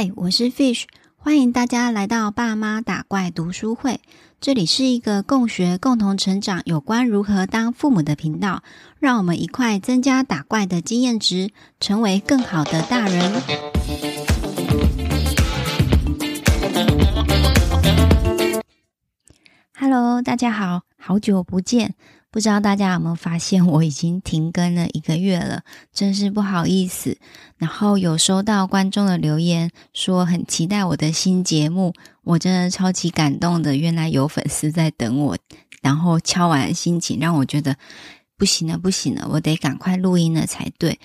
嗨，我是 Fish，欢迎大家来到爸妈打怪读书会。这里是一个共学、共同成长有关如何当父母的频道，让我们一块增加打怪的经验值，成为更好的大人。Hello，大家好，好久不见。不知道大家有没有发现，我已经停更了一个月了，真是不好意思。然后有收到观众的留言，说很期待我的新节目，我真的超级感动的。原来有粉丝在等我，然后敲完心情让我觉得不行了，不行了，我得赶快录音了才对。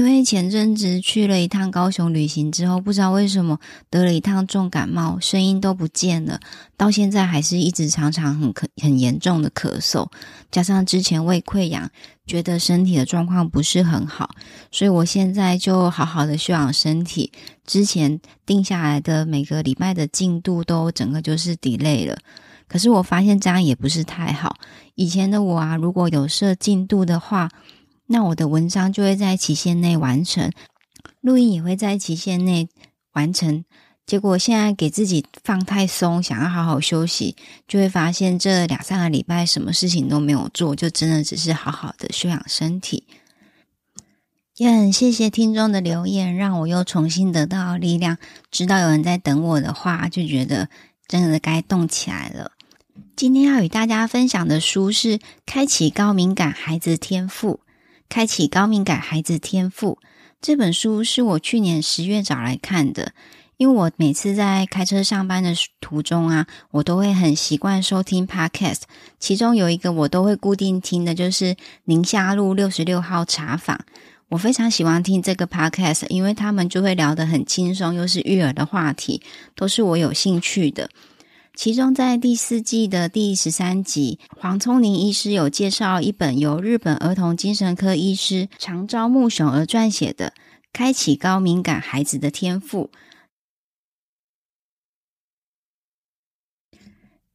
因为前阵子去了一趟高雄旅行之后，不知道为什么得了一趟重感冒，声音都不见了，到现在还是一直常常很咳很严重的咳嗽，加上之前胃溃疡，觉得身体的状况不是很好，所以我现在就好好的休养身体。之前定下来的每个礼拜的进度都整个就是 delay 了，可是我发现这样也不是太好。以前的我啊，如果有设进度的话，那我的文章就会在期限内完成，录音也会在期限内完成。结果现在给自己放太松，想要好好休息，就会发现这两三个礼拜什么事情都没有做，就真的只是好好的休养身体。也很谢谢听众的留言，让我又重新得到力量，知道有人在等我的话，就觉得真的该动起来了。今天要与大家分享的书是《开启高敏感孩子天赋》。开启高敏感孩子天赋这本书是我去年十月找来看的，因为我每次在开车上班的途中啊，我都会很习惯收听 Podcast，其中有一个我都会固定听的，就是宁夏路六十六号茶坊。我非常喜欢听这个 Podcast，因为他们就会聊得很轻松，又是育儿的话题，都是我有兴趣的。其中，在第四季的第十三集，黄聪宁医师有介绍一本由日本儿童精神科医师长沼木雄而撰写的《开启高敏感孩子的天赋》。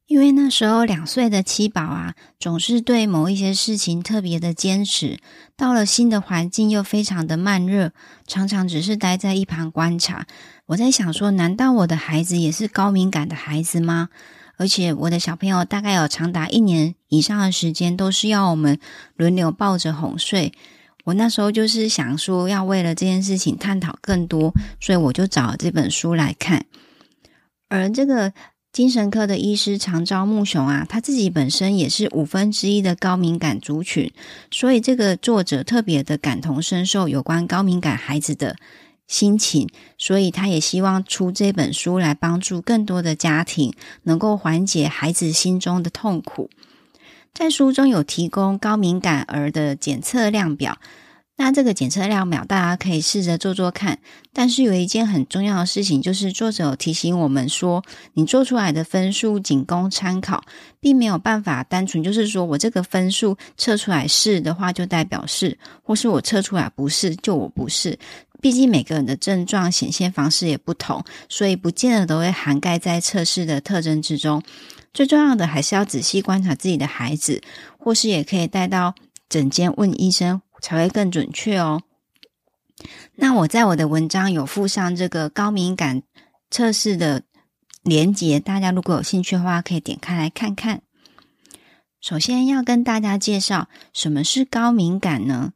因为那时候两岁的七宝啊，总是对某一些事情特别的坚持，到了新的环境又非常的慢热，常常只是待在一旁观察。我在想说，难道我的孩子也是高敏感的孩子吗？而且我的小朋友大概有长达一年以上的时间，都是要我们轮流抱着哄睡。我那时候就是想说，要为了这件事情探讨更多，所以我就找了这本书来看，而这个。精神科的医师长沼睦雄啊，他自己本身也是五分之一的高敏感族群，所以这个作者特别的感同身受有关高敏感孩子的心情，所以他也希望出这本书来帮助更多的家庭，能够缓解孩子心中的痛苦。在书中有提供高敏感儿的检测量表。那这个检测量表，大家可以试着做做看。但是有一件很重要的事情，就是作者有提醒我们说，你做出来的分数仅供参考，并没有办法单纯就是说我这个分数测出来是的话，就代表是，或是我测出来不是，就我不是。毕竟每个人的症状显现方式也不同，所以不见得都会涵盖在测试的特征之中。最重要的还是要仔细观察自己的孩子，或是也可以带到诊间问医生。才会更准确哦。那我在我的文章有附上这个高敏感测试的连接，大家如果有兴趣的话，可以点开来看看。首先要跟大家介绍什么是高敏感呢？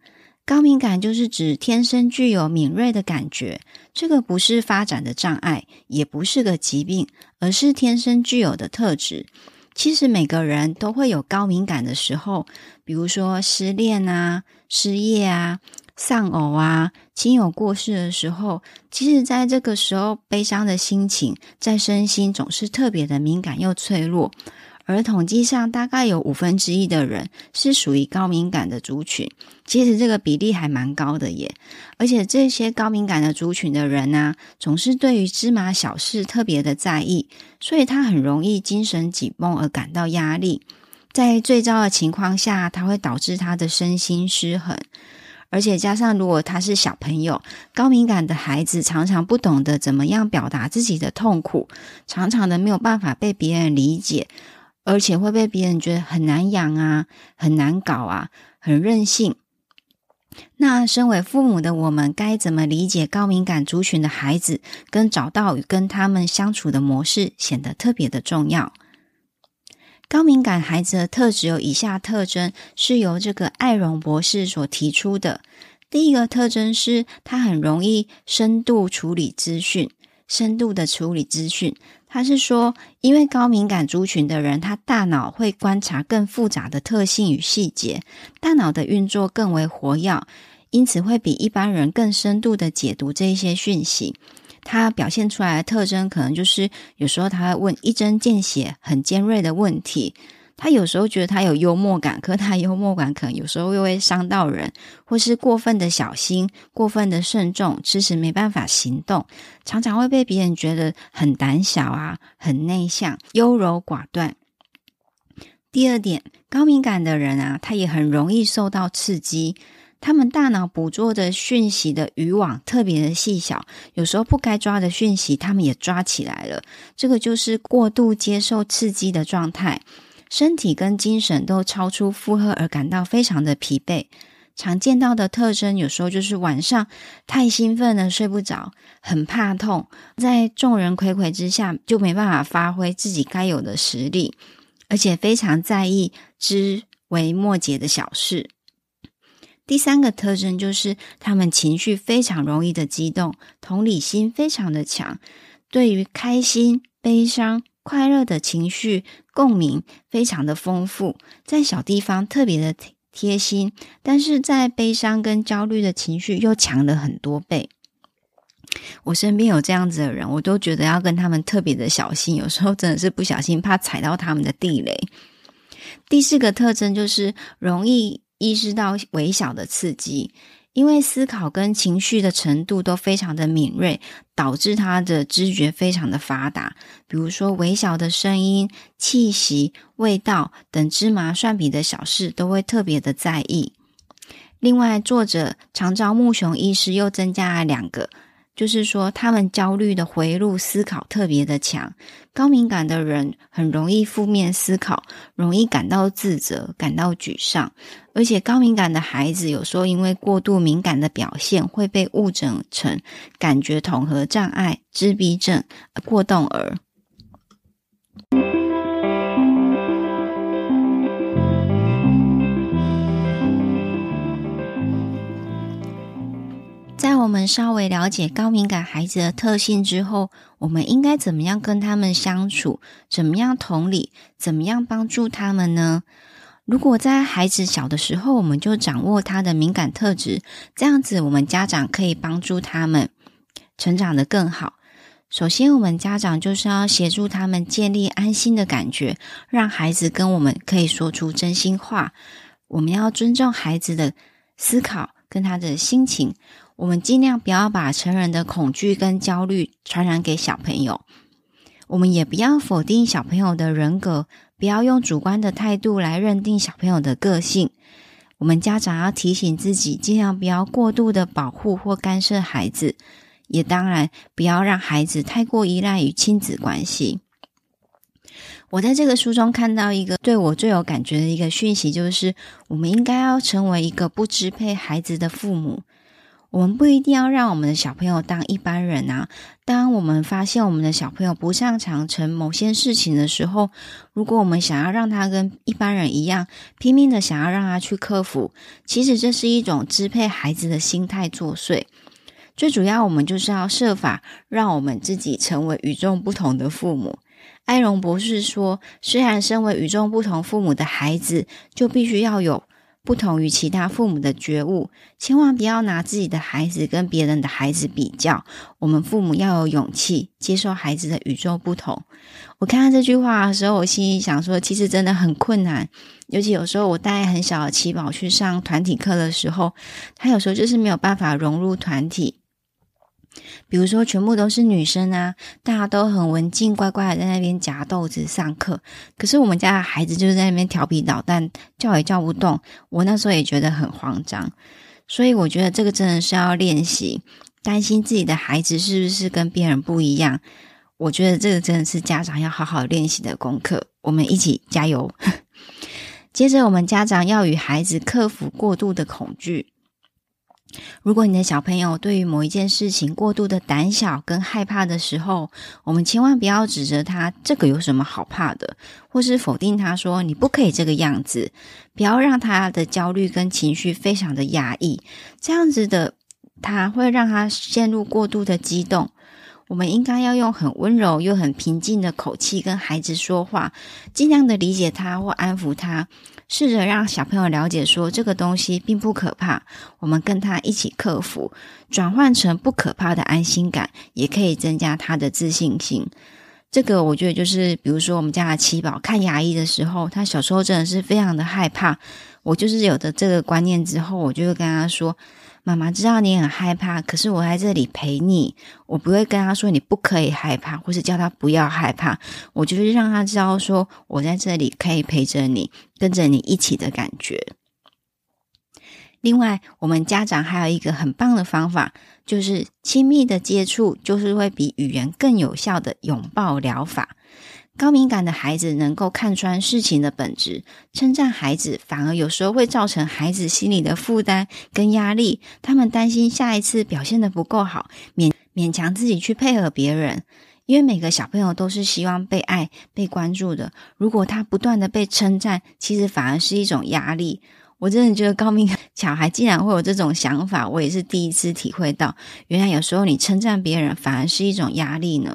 高敏感就是指天生具有敏锐的感觉，这个不是发展的障碍，也不是个疾病，而是天生具有的特质。其实每个人都会有高敏感的时候，比如说失恋啊、失业啊、丧偶啊、亲友过世的时候，其实在这个时候，悲伤的心情在身心总是特别的敏感又脆弱。而统计上，大概有五分之一的人是属于高敏感的族群，其实这个比例还蛮高的耶。而且这些高敏感的族群的人呢、啊，总是对于芝麻小事特别的在意，所以他很容易精神紧绷而感到压力。在最糟的情况下，他会导致他的身心失衡。而且加上，如果他是小朋友，高敏感的孩子常常不懂得怎么样表达自己的痛苦，常常的没有办法被别人理解。而且会被别人觉得很难养啊，很难搞啊，很任性。那身为父母的我们，该怎么理解高敏感族群的孩子，跟找到与跟他们相处的模式，显得特别的重要。高敏感孩子的特质有以下特征，是由这个艾荣博士所提出的。第一个特征是，他很容易深度处理资讯，深度的处理资讯。他是说，因为高敏感族群的人，他大脑会观察更复杂的特性与细节，大脑的运作更为活跃，因此会比一般人更深度的解读这些讯息。他表现出来的特征，可能就是有时候他会问一针见血、很尖锐的问题。他有时候觉得他有幽默感，可他幽默感可能有时候又会伤到人，或是过分的小心、过分的慎重，迟迟没办法行动，常常会被别人觉得很胆小啊、很内向、优柔寡断。第二点，高敏感的人啊，他也很容易受到刺激，他们大脑捕捉的讯息的渔网特别的细小，有时候不该抓的讯息，他们也抓起来了。这个就是过度接受刺激的状态。身体跟精神都超出负荷而感到非常的疲惫。常见到的特征，有时候就是晚上太兴奋了，睡不着，很怕痛，在众人睽睽之下就没办法发挥自己该有的实力，而且非常在意枝微末节的小事。第三个特征就是他们情绪非常容易的激动，同理心非常的强，对于开心、悲伤。快乐的情绪共鸣非常的丰富，在小地方特别的贴心，但是在悲伤跟焦虑的情绪又强了很多倍。我身边有这样子的人，我都觉得要跟他们特别的小心，有时候真的是不小心怕踩到他们的地雷。第四个特征就是容易意识到微小的刺激。因为思考跟情绪的程度都非常的敏锐，导致他的知觉非常的发达。比如说，微小的声音、气息、味道等芝麻蒜皮的小事，都会特别的在意。另外，作者长沼木雄医师又增加了两个。就是说，他们焦虑的回路思考特别的强，高敏感的人很容易负面思考，容易感到自责、感到沮丧，而且高敏感的孩子有时候因为过度敏感的表现，会被误诊成感觉统合障碍、自闭症、过动儿。稍微了解高敏感孩子的特性之后，我们应该怎么样跟他们相处？怎么样同理？怎么样帮助他们呢？如果在孩子小的时候，我们就掌握他的敏感特质，这样子我们家长可以帮助他们成长得更好。首先，我们家长就是要协助他们建立安心的感觉，让孩子跟我们可以说出真心话。我们要尊重孩子的思考跟他的心情。我们尽量不要把成人的恐惧跟焦虑传染给小朋友，我们也不要否定小朋友的人格，不要用主观的态度来认定小朋友的个性。我们家长要提醒自己，尽量不要过度的保护或干涉孩子，也当然不要让孩子太过依赖于亲子关系。我在这个书中看到一个对我最有感觉的一个讯息，就是我们应该要成为一个不支配孩子的父母。我们不一定要让我们的小朋友当一般人啊。当我们发现我们的小朋友不擅长成某些事情的时候，如果我们想要让他跟一般人一样，拼命的想要让他去克服，其实这是一种支配孩子的心态作祟。最主要，我们就是要设法让我们自己成为与众不同的父母。艾荣博士说，虽然身为与众不同父母的孩子，就必须要有。不同于其他父母的觉悟，千万不要拿自己的孩子跟别人的孩子比较。我们父母要有勇气接受孩子的与众不同。我看到这句话的时候，我心里想说，其实真的很困难。尤其有时候我带很小的七宝去上团体课的时候，他有时候就是没有办法融入团体。比如说，全部都是女生啊，大家都很文静，乖乖的在那边夹豆子上课。可是我们家的孩子就是在那边调皮捣蛋，叫也叫不动。我那时候也觉得很慌张，所以我觉得这个真的是要练习，担心自己的孩子是不是跟别人不一样。我觉得这个真的是家长要好好练习的功课。我们一起加油。接着，我们家长要与孩子克服过度的恐惧。如果你的小朋友对于某一件事情过度的胆小跟害怕的时候，我们千万不要指责他这个有什么好怕的，或是否定他说你不可以这个样子，不要让他的焦虑跟情绪非常的压抑，这样子的他会让他陷入过度的激动。我们应该要用很温柔又很平静的口气跟孩子说话，尽量的理解他或安抚他，试着让小朋友了解说这个东西并不可怕，我们跟他一起克服，转换成不可怕的安心感，也可以增加他的自信心。这个我觉得就是，比如说我们家的七宝看牙医的时候，他小时候真的是非常的害怕，我就是有的这个观念之后，我就会跟他说。妈妈知道你很害怕，可是我在这里陪你。我不会跟他说你不可以害怕，或是叫他不要害怕。我就是让他知道说我在这里可以陪着你，跟着你一起的感觉。另外，我们家长还有一个很棒的方法，就是亲密的接触，就是会比语言更有效的拥抱疗法。高敏感的孩子能够看穿事情的本质，称赞孩子反而有时候会造成孩子心里的负担跟压力。他们担心下一次表现得不够好，勉勉强自己去配合别人。因为每个小朋友都是希望被爱、被关注的。如果他不断的被称赞，其实反而是一种压力。我真的觉得高敏感小孩竟然会有这种想法，我也是第一次体会到，原来有时候你称赞别人反而是一种压力呢。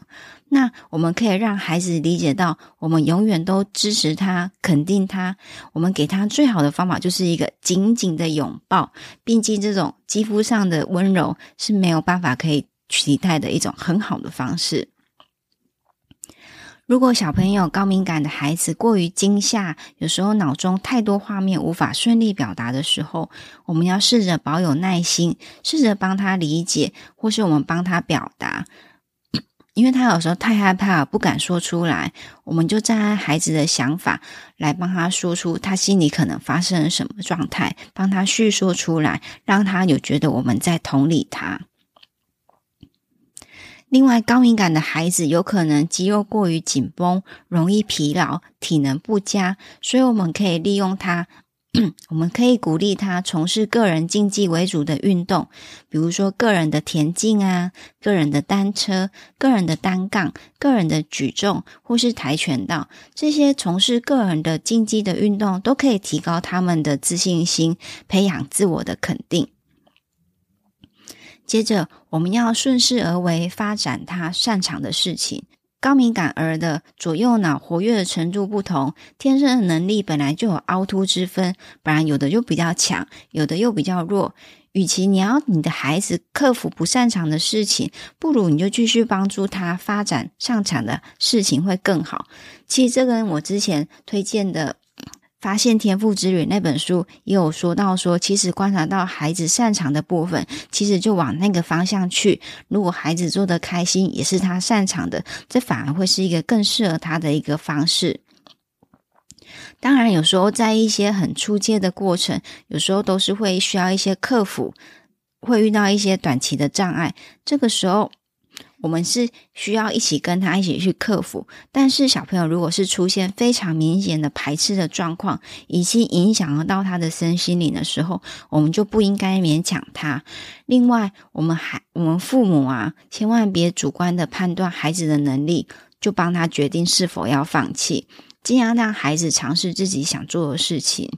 那我们可以让孩子理解到，我们永远都支持他、肯定他。我们给他最好的方法就是一个紧紧的拥抱。毕竟，这种肌肤上的温柔是没有办法可以取代的一种很好的方式。如果小朋友高敏感的孩子过于惊吓，有时候脑中太多画面无法顺利表达的时候，我们要试着保有耐心，试着帮他理解，或是我们帮他表达。因为他有时候太害怕，不敢说出来，我们就站在孩子的想法来帮他说出他心里可能发生了什么状态，帮他叙说出来，让他有觉得我们在同理他。另外，高敏感的孩子有可能肌肉过于紧绷，容易疲劳，体能不佳，所以我们可以利用他。我们可以鼓励他从事个人竞技为主的运动，比如说个人的田径啊、个人的单车、个人的单杠、个人的举重，或是跆拳道。这些从事个人的竞技的运动，都可以提高他们的自信心，培养自我的肯定。接着，我们要顺势而为，发展他擅长的事情。高敏感儿的左右脑活跃的程度不同，天生的能力本来就有凹凸之分，不然有的就比较强，有的又比较弱。与其你要你的孩子克服不擅长的事情，不如你就继续帮助他发展擅长的事情会更好。其实这跟我之前推荐的。发现天赋之旅那本书也有说到说，其实观察到孩子擅长的部分，其实就往那个方向去。如果孩子做得开心，也是他擅长的，这反而会是一个更适合他的一个方式。当然，有时候在一些很出阶的过程，有时候都是会需要一些克服，会遇到一些短期的障碍。这个时候。我们是需要一起跟他一起去克服，但是小朋友如果是出现非常明显的排斥的状况，已经影响到他的身心灵的时候，我们就不应该勉强他。另外，我们还我们父母啊，千万别主观的判断孩子的能力，就帮他决定是否要放弃，尽量让孩子尝试自己想做的事情。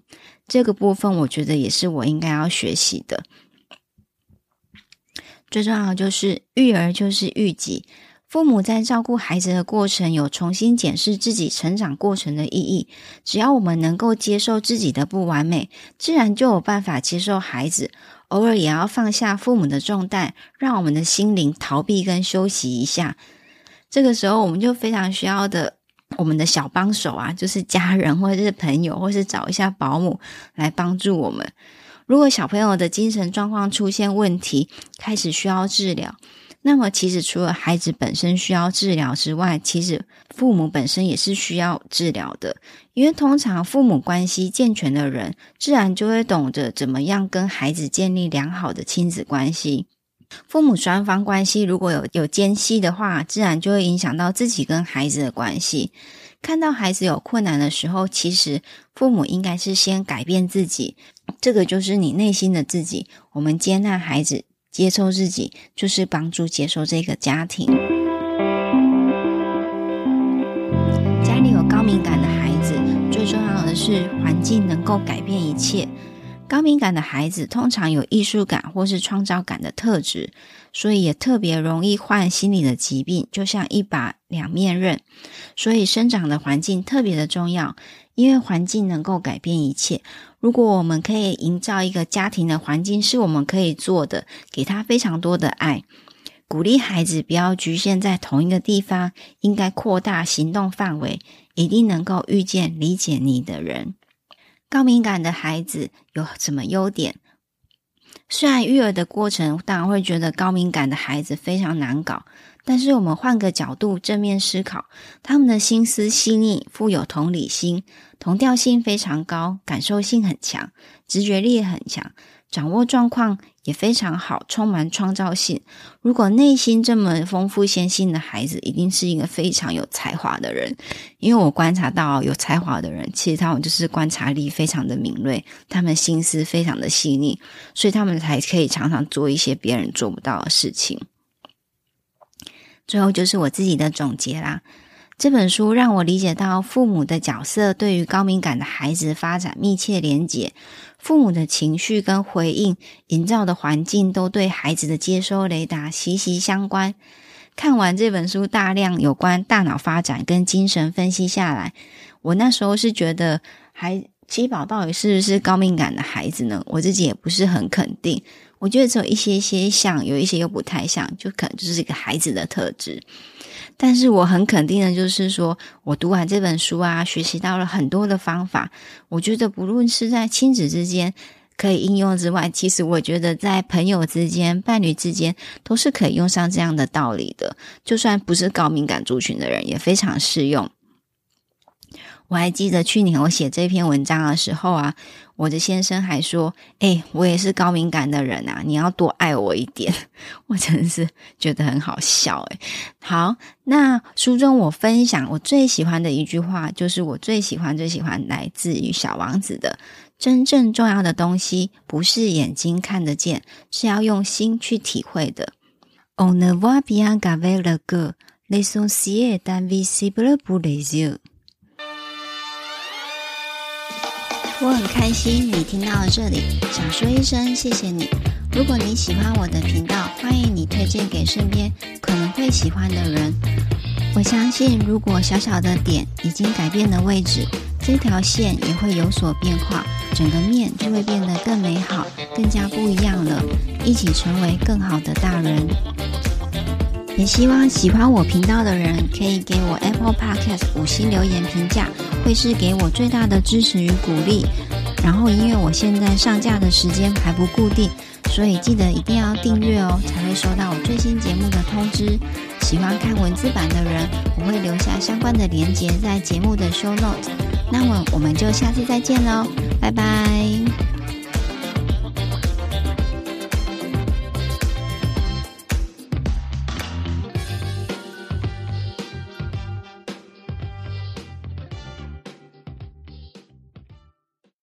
这个部分，我觉得也是我应该要学习的。最重要的就是育儿就是育己，父母在照顾孩子的过程有重新检视自己成长过程的意义。只要我们能够接受自己的不完美，自然就有办法接受孩子。偶尔也要放下父母的重担，让我们的心灵逃避跟休息一下。这个时候，我们就非常需要的我们的小帮手啊，就是家人或者是朋友，或是找一下保姆来帮助我们。如果小朋友的精神状况出现问题，开始需要治疗，那么其实除了孩子本身需要治疗之外，其实父母本身也是需要治疗的。因为通常父母关系健全的人，自然就会懂得怎么样跟孩子建立良好的亲子关系。父母双方关系如果有有间隙的话，自然就会影响到自己跟孩子的关系。看到孩子有困难的时候，其实父母应该是先改变自己，这个就是你内心的自己。我们接纳孩子，接受自己，就是帮助接受这个家庭。家里有高敏感的孩子，最重要的是环境能够改变一切。高敏感的孩子通常有艺术感或是创造感的特质，所以也特别容易患心理的疾病，就像一把两面刃。所以生长的环境特别的重要，因为环境能够改变一切。如果我们可以营造一个家庭的环境，是我们可以做的，给他非常多的爱，鼓励孩子不要局限在同一个地方，应该扩大行动范围，一定能够遇见理解你的人。高敏感的孩子有什么优点？虽然育儿的过程当然会觉得高敏感的孩子非常难搞，但是我们换个角度正面思考，他们的心思细腻，富有同理心，同调性非常高，感受性很强，直觉力很强。掌握状况也非常好，充满创造性。如果内心这么丰富纤细的孩子，一定是一个非常有才华的人。因为我观察到有才华的人，其实他们就是观察力非常的敏锐，他们心思非常的细腻，所以他们才可以常常做一些别人做不到的事情。最后就是我自己的总结啦。这本书让我理解到父母的角色对于高敏感的孩子发展密切连结，父母的情绪跟回应营造的环境都对孩子的接收雷达息息相关。看完这本书，大量有关大脑发展跟精神分析下来，我那时候是觉得，孩七宝到底是不是高敏感的孩子呢？我自己也不是很肯定。我觉得只有一些些像，有一些又不太像，就可能就是一个孩子的特质。但是我很肯定的就是说，我读完这本书啊，学习到了很多的方法。我觉得不论是在亲子之间可以应用之外，其实我觉得在朋友之间、伴侣之间都是可以用上这样的道理的。就算不是高敏感族群的人，也非常适用。我还记得去年我写这篇文章的时候啊，我的先生还说：“诶，我也是高敏感的人啊，你要多爱我一点。”我真的是觉得很好笑诶。好，那书中我分享我最喜欢的一句话，就是我最喜欢最喜欢来自于《小王子》的：“真正重要的东西不是眼睛看得见，是要用心去体会的。” On ne voit bien qu'avec le cœur, l'essentiel est invisible pour les yeux. 我很开心你听到了这里，想说一声谢谢你。如果你喜欢我的频道，欢迎你推荐给身边可能会喜欢的人。我相信，如果小小的点已经改变了位置，这条线也会有所变化，整个面就会变得更美好，更加不一样了。一起成为更好的大人。也希望喜欢我频道的人可以给我 Apple Podcast 五星留言评价，会是给我最大的支持与鼓励。然后，因为我现在上架的时间还不固定，所以记得一定要订阅哦，才会收到我最新节目的通知。喜欢看文字版的人，我会留下相关的连接在节目的 Show Note。那么，我们就下次再见喽，拜拜。